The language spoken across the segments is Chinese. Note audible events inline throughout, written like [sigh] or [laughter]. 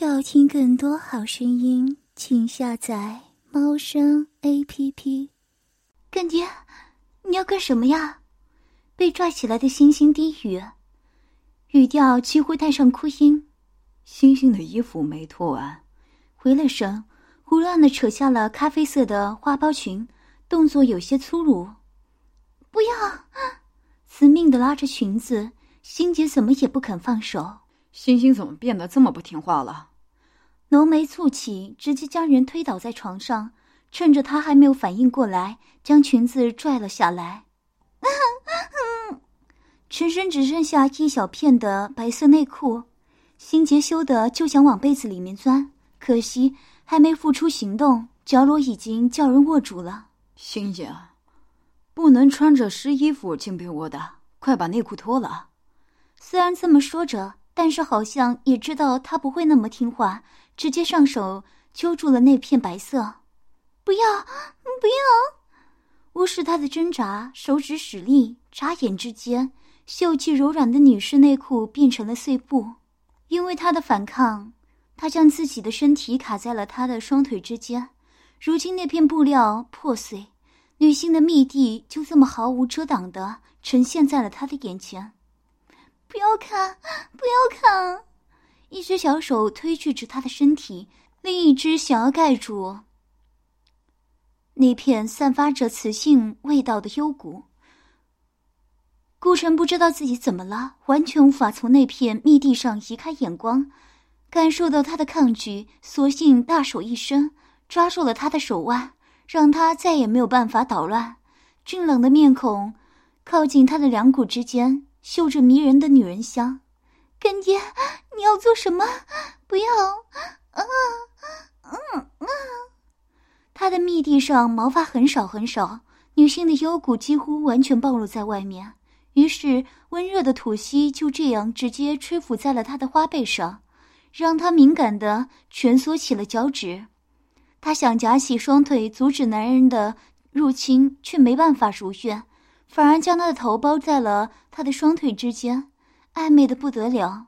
要听更多好声音，请下载猫声 A P P。干爹，你要干什么呀？被拽起来的星星低语，语调几乎带上哭音。星星的衣服没脱完，回了神，胡乱的扯下了咖啡色的花苞裙，动作有些粗鲁。不要！死命的拉着裙子，心姐怎么也不肯放手。星星怎么变得这么不听话了？浓眉蹙起，直接将人推倒在床上，趁着他还没有反应过来，将裙子拽了下来。[laughs] 全身只剩下一小片的白色内裤，心杰羞得就想往被子里面钻，可惜还没付出行动，角落已经叫人握住了。星姐，不能穿着湿衣服进被窝的，快把内裤脱了。虽然这么说着。但是好像也知道他不会那么听话，直接上手揪住了那片白色。不要，不要！无视他的挣扎，手指使力，眨眼之间，秀气柔软的女士内裤变成了碎布。因为他的反抗，他将自己的身体卡在了他的双腿之间。如今那片布料破碎，女性的密地就这么毫无遮挡的呈现在了他的眼前。不要看，不要看！一只小手推拒着他的身体，另一只想要盖住那片散发着雌性味道的幽谷。顾城不知道自己怎么了，完全无法从那片密地上移开眼光，感受到他的抗拒，索性大手一伸，抓住了他的手腕，让他再也没有办法捣乱。俊冷的面孔靠近他的两股之间。嗅着迷人的女人香，干爹，你要做什么？不要！啊，嗯嗯。他的密地上毛发很少很少，女性的幽谷几乎完全暴露在外面。于是温热的吐息就这样直接吹拂在了他的花背上，让他敏感的蜷缩起了脚趾。他想夹起双腿阻止男人的入侵，却没办法如愿。反而将他的头包在了他的双腿之间，暧昧的不得了。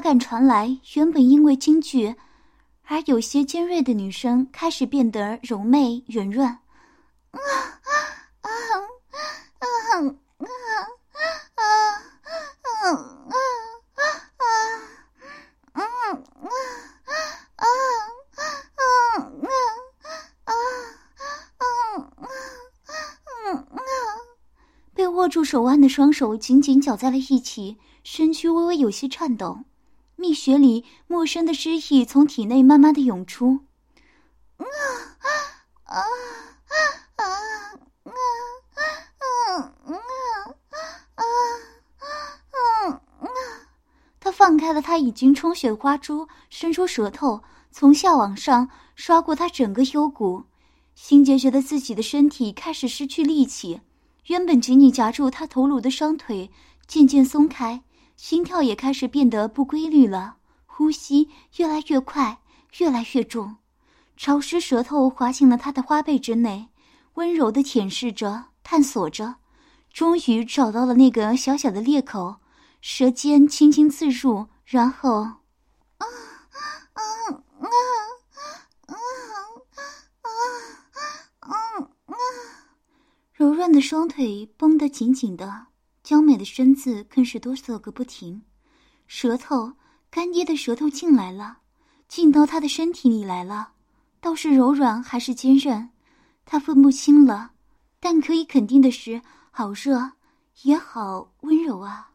感传来，原本因为惊惧而有些尖锐的女声开始变得柔媚圆润。被！握住手腕的双手紧紧绞在了一起，身躯微微有些颤抖，蜜穴里陌生的诗意从体内慢慢的涌出。他放开了他已经充血的花珠，伸出舌头从下往上刷过他整个幽谷。心杰觉得自己的身体开始失去力气。原本紧紧夹住他头颅的双腿渐渐松开，心跳也开始变得不规律了，呼吸越来越快，越来越重。潮湿舌头滑进了他的花背之内，温柔的舔舐着，探索着，终于找到了那个小小的裂口，舌尖轻轻刺入，然后，啊啊啊啊啊啊啊！柔软的双腿绷得紧紧的，娇美的身子更是哆嗦个不停。舌头，干爹的舌头进来了，进到他的身体里来了，倒是柔软还是坚韧，他分不清了。但可以肯定的是，好热，也好温柔啊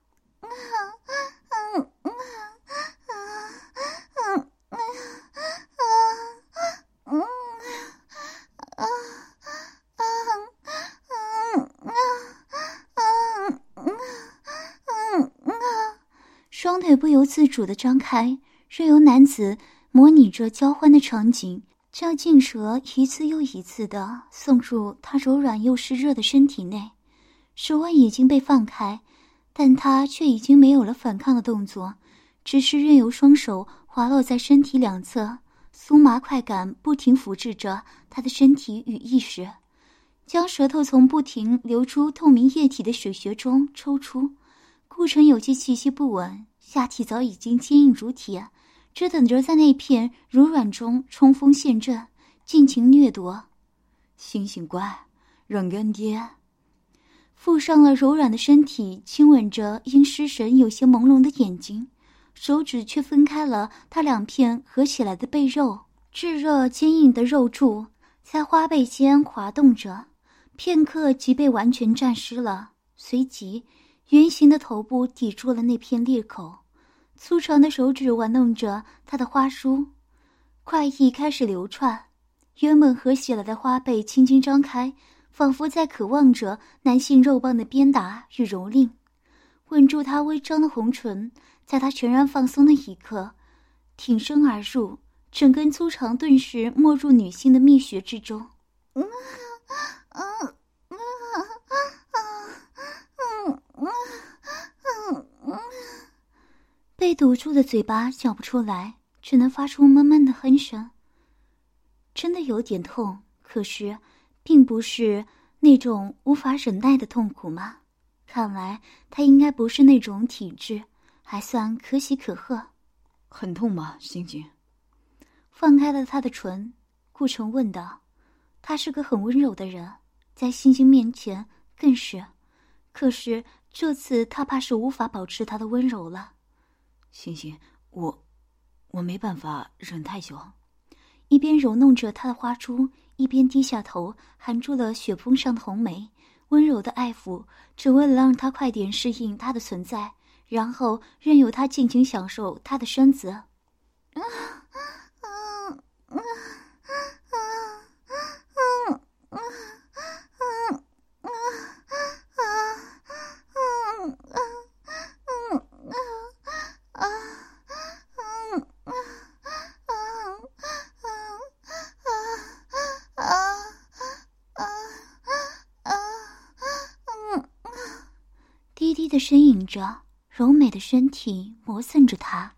腿不由自主的张开，任由男子模拟着交欢的场景，将劲舌一次又一次的送入他柔软又湿热的身体内。手腕已经被放开，但他却已经没有了反抗的动作，只是任由双手滑落在身体两侧，酥麻快感不停抚制着他的身体与意识。将舌头从不停流出透明液体的水穴中抽出，顾城有些气息不稳，下体早已经坚硬如铁，只等着在那片柔软中冲锋陷阵，尽情掠夺。醒醒乖，让干爹。附上了柔软的身体，亲吻着因失神有些朦胧的眼睛，手指却分开了他两片合起来的背肉，炙热坚硬的肉柱在花背间滑动着。片刻即被完全沾湿了，随即，圆形的头部抵住了那片裂口，粗长的手指玩弄着他的花梳，快意开始流窜，原本合起来的花背轻轻张开，仿佛在渴望着男性肉棒的鞭打与蹂躏，吻住他微张的红唇，在他全然放松的一刻，挺身而入，整根粗长顿时没入女性的蜜穴之中 [laughs] 嗯嗯嗯嗯被堵住的嘴巴叫不出来，只能发出闷闷的哼声。真的有点痛，可是，并不是那种无法忍耐的痛苦吗？看来他应该不是那种体质，还算可喜可贺。很痛吗，星星？放开了他的唇，顾城问道。他是个很温柔的人。在星星面前更是，可是这次他怕是无法保持他的温柔了。星星，我，我没办法忍太久。一边揉弄着他的花珠，一边低下头，含住了雪峰上的红梅，温柔的爱抚，只为了让他快点适应他的存在，然后任由他尽情享受他的身子。[laughs] 呻吟着，柔美的身体磨蹭着他，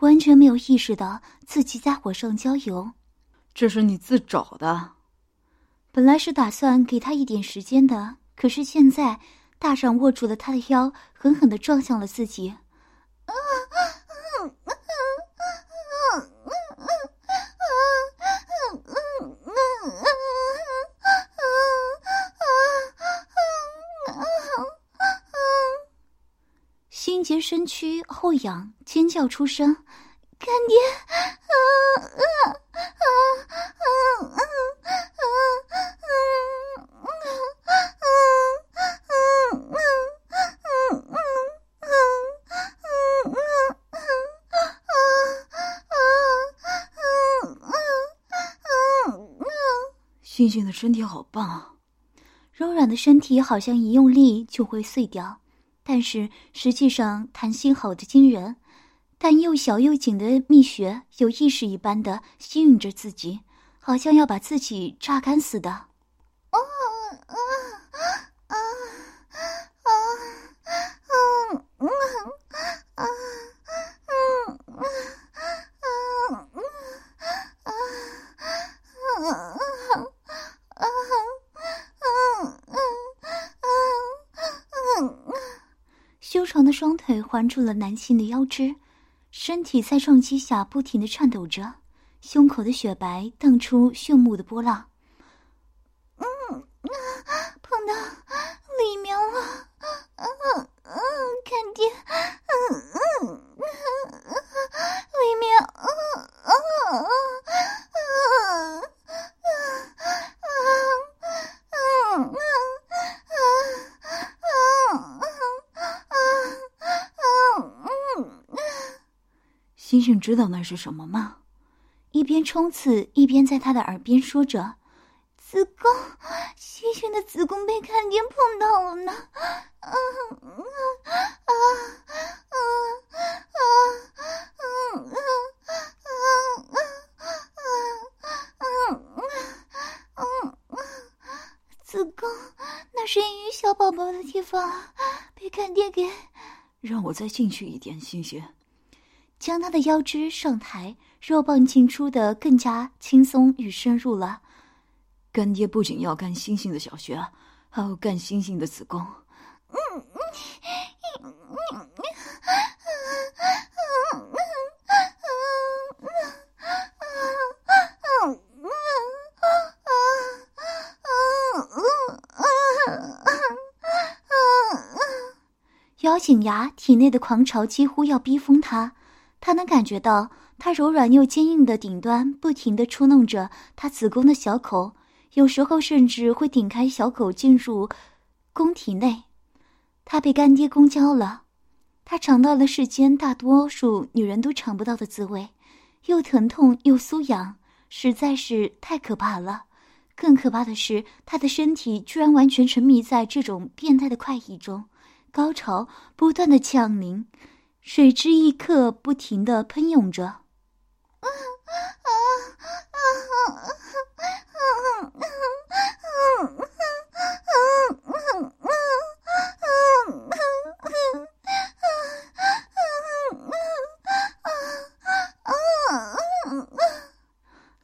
完全没有意识到自己在火上浇油。这是你自找的。本来是打算给他一点时间的，可是现在大掌握住了他的腰，狠狠的撞向了自己。身躯后仰，尖叫出声：“干爹！”啊啊啊啊啊星星的身体好棒，柔软的身体好像一用力就会碎掉。但是实际上弹性好的惊人，但又小又紧的蜜穴有意识一般的吸引着自己，好像要把自己榨干似的。腿环住了男性的腰肢，身体在撞击下不停的颤抖着，胸口的雪白荡出炫目的波浪。你知道那是什么吗？一边冲刺，一边在他的耳边说着：“子宫，星星的子宫被看爹碰到了呢。”啊啊啊啊啊啊啊啊啊啊啊啊！子宫，那是孕育小宝宝的地方，被看爹给……让我再进去一点，星星。将他的腰肢上抬，肉棒进出的更加轻松与深入了。干爹不仅要干星星的小穴，还要干星星的子宫。嗯嗯嗯嗯咬紧牙，体内的狂潮几乎要逼疯他。他能感觉到，他柔软又坚硬的顶端不停地触弄着他子宫的小口，有时候甚至会顶开小口进入宫体内。他被干爹公交了，他尝到了世间大多数女人都尝不到的滋味，又疼痛又酥痒，实在是太可怕了。更可怕的是，他的身体居然完全沉迷在这种变态的快意中。高潮不断的降临，水之一刻不停的喷涌着。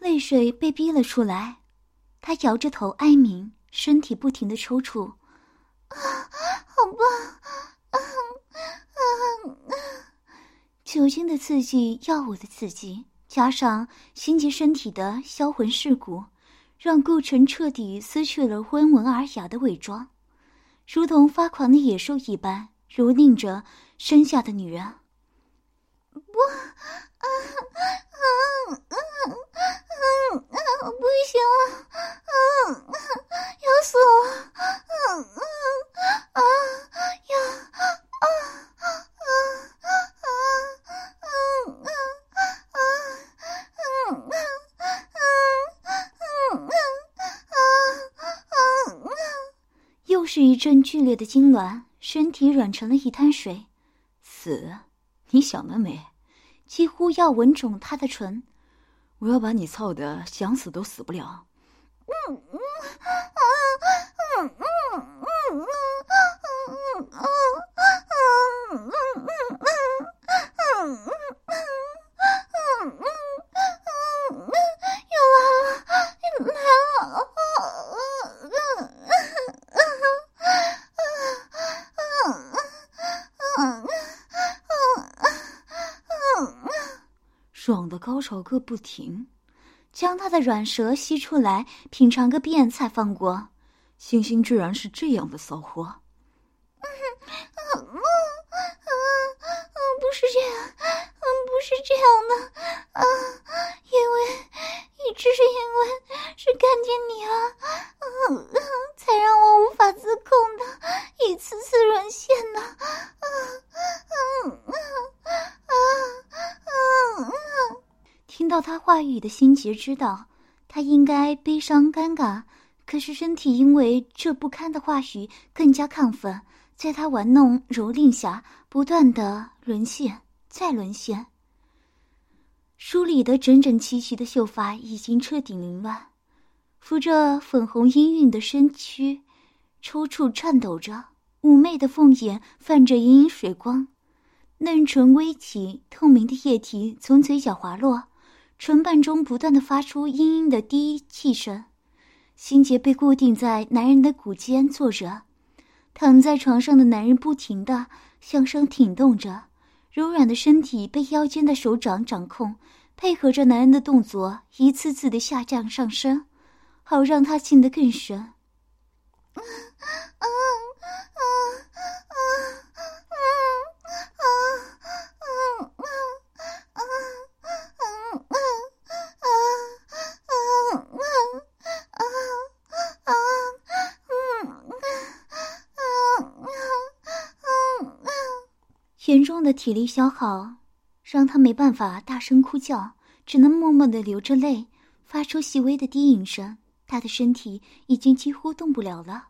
泪水被逼了出来，他摇着头哀鸣，身体不停的抽搐。酒精的刺激，药物的刺激，加上心杰身体的销魂蚀骨，让顾城彻底失去了温文尔雅的伪装，如同发狂的野兽一般，蹂躏着身下的女人。不，啊啊啊啊啊！不行了，啊啊！要死我！啊啊啊！要啊啊！是一阵剧烈的痉挛，身体软成了一滩水。死？你想得美！几乎要吻肿他的唇。我要把你操的想死都死不了。嗯嗯嗯嗯嗯嗯嗯嗯爽的高潮个不停，将他的软舌吸出来品尝个遍才放过。星星居然是这样的骚货！不是这样，嗯不是这样的啊！因为一直是因为是看见你啊，才让我无法自控的一次次沦陷呢。啊啊啊啊啊！听到他话语的心结，知道他应该悲伤尴尬，可是身体因为这不堪的话语更加亢奋。在他玩弄蹂躏下，不断的沦陷，再沦陷。梳理得整整齐齐的秀发已经彻底凌乱，扶着粉红氤氲的身躯，抽搐颤抖着，妩媚的凤眼泛着隐隐水光，嫩唇微起，透明的液体从嘴角滑落，唇瓣中不断的发出嘤嘤的低泣声。心结被固定在男人的骨间坐着。躺在床上的男人不停的向上挺动着，柔软的身体被腰间的手掌掌控，配合着男人的动作，一次次的下降上升，好让他进得更深。严重的体力消耗，让他没办法大声哭叫，只能默默的流着泪，发出细微的低吟声。他的身体已经几乎动不了了，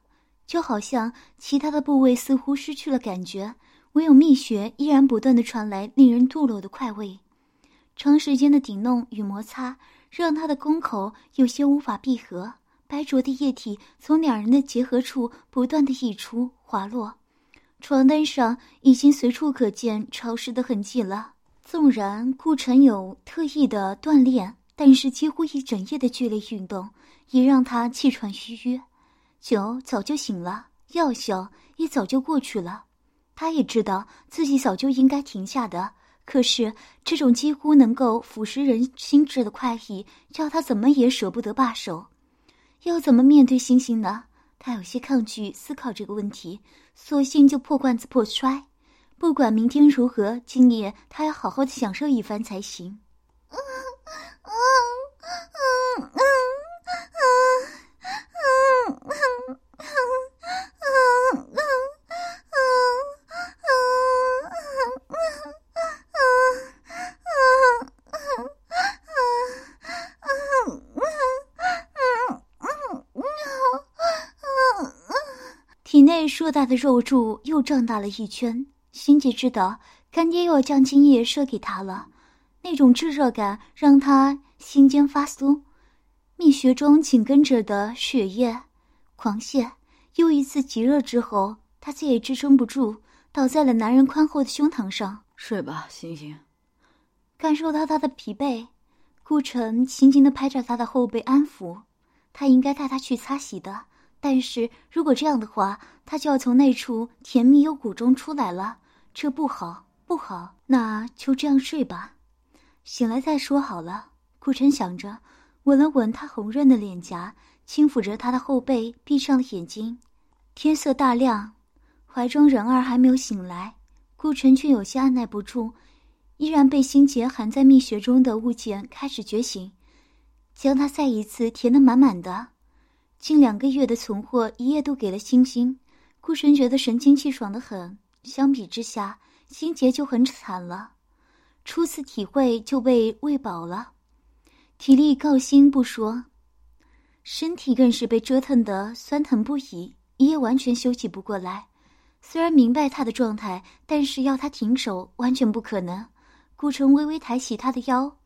就好像其他的部位似乎失去了感觉，唯有蜜穴依然不断的传来令人堕落的快慰。长时间的顶弄与摩擦，让他的宫口有些无法闭合，白浊的液体从两人的结合处不断的溢出滑落，床单上已经随处可见潮湿的痕迹了。纵然顾城有特意的锻炼，但是几乎一整夜的剧烈运动也让他气喘吁吁，酒早就醒了，药效也早就过去了。他也知道自己早就应该停下的，可是这种几乎能够腐蚀人心智的快意，叫他怎么也舍不得罢手。要怎么面对星星呢？他有些抗拒思考这个问题，索性就破罐子破摔。不管明天如何，今夜他要好好的享受一番才行。内硕大的肉柱又胀大了一圈，心姐知道干爹又要将精液射给他了，那种炙热感让他心尖发酥，蜜穴中紧跟着的血液狂泻。又一次极热之后，他再也支撑不住，倒在了男人宽厚的胸膛上。睡吧，星星。感受到他的疲惫，顾城轻轻的拍着他的后背安抚，他应该带他去擦洗的。但是如果这样的话，他就要从那处甜蜜幽谷中出来了，这不好，不好。那就这样睡吧，醒来再说好了。顾晨想着，吻了吻他红润的脸颊，轻抚着他的后背，闭上了眼睛。天色大亮，怀中人儿还没有醒来，顾晨却有些按耐不住，依然被心结含在蜜穴中的物件开始觉醒，将他再一次填得满满的。近两个月的存货，一夜都给了星星。顾晨觉得神清气爽的很。相比之下，心杰就很惨了。初次体会就被喂饱了，体力告薪不说，身体更是被折腾得酸疼不已，一夜完全休息不过来。虽然明白他的状态，但是要他停手完全不可能。顾城微微抬起他的腰，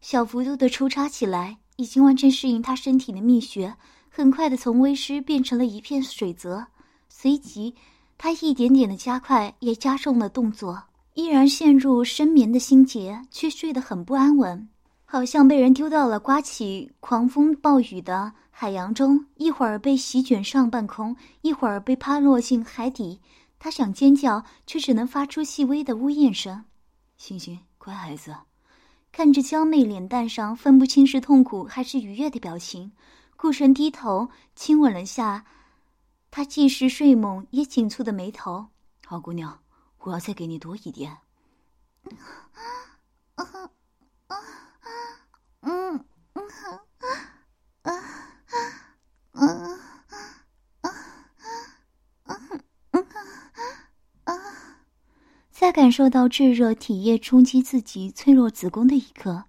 小幅度的抽插起来，已经完全适应他身体的秘穴。很快的，从微湿变成了一片水泽。随即，他一点点的加快，也加重了动作。依然陷入深眠的心结，却睡得很不安稳，好像被人丢到了刮起狂风暴雨的海洋中，一会儿被席卷上半空，一会儿被趴落进海底。他想尖叫，却只能发出细微的呜咽声。星星，乖孩子，看着娇媚脸蛋上分不清是痛苦还是愉悦的表情。顾晨低头亲吻了下他，既是睡梦也紧蹙的眉头。好姑娘，我要再给你多一点。在感受到炙热体液冲击自己脆弱子宫的一刻，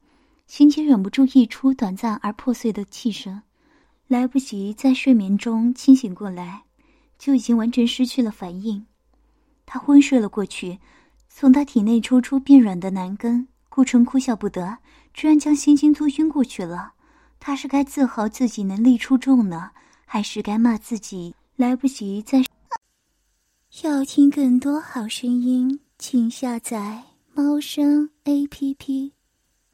心杰忍不住溢出短暂而破碎的气声。来不及在睡眠中清醒过来，就已经完全失去了反应。他昏睡了过去，从他体内抽出变软的男根。顾城哭笑不得，居然将星星都晕过去了。他是该自豪自己能力出众呢，还是该骂自己来不及在？[laughs] 要听更多好声音，请下载猫声 A P P。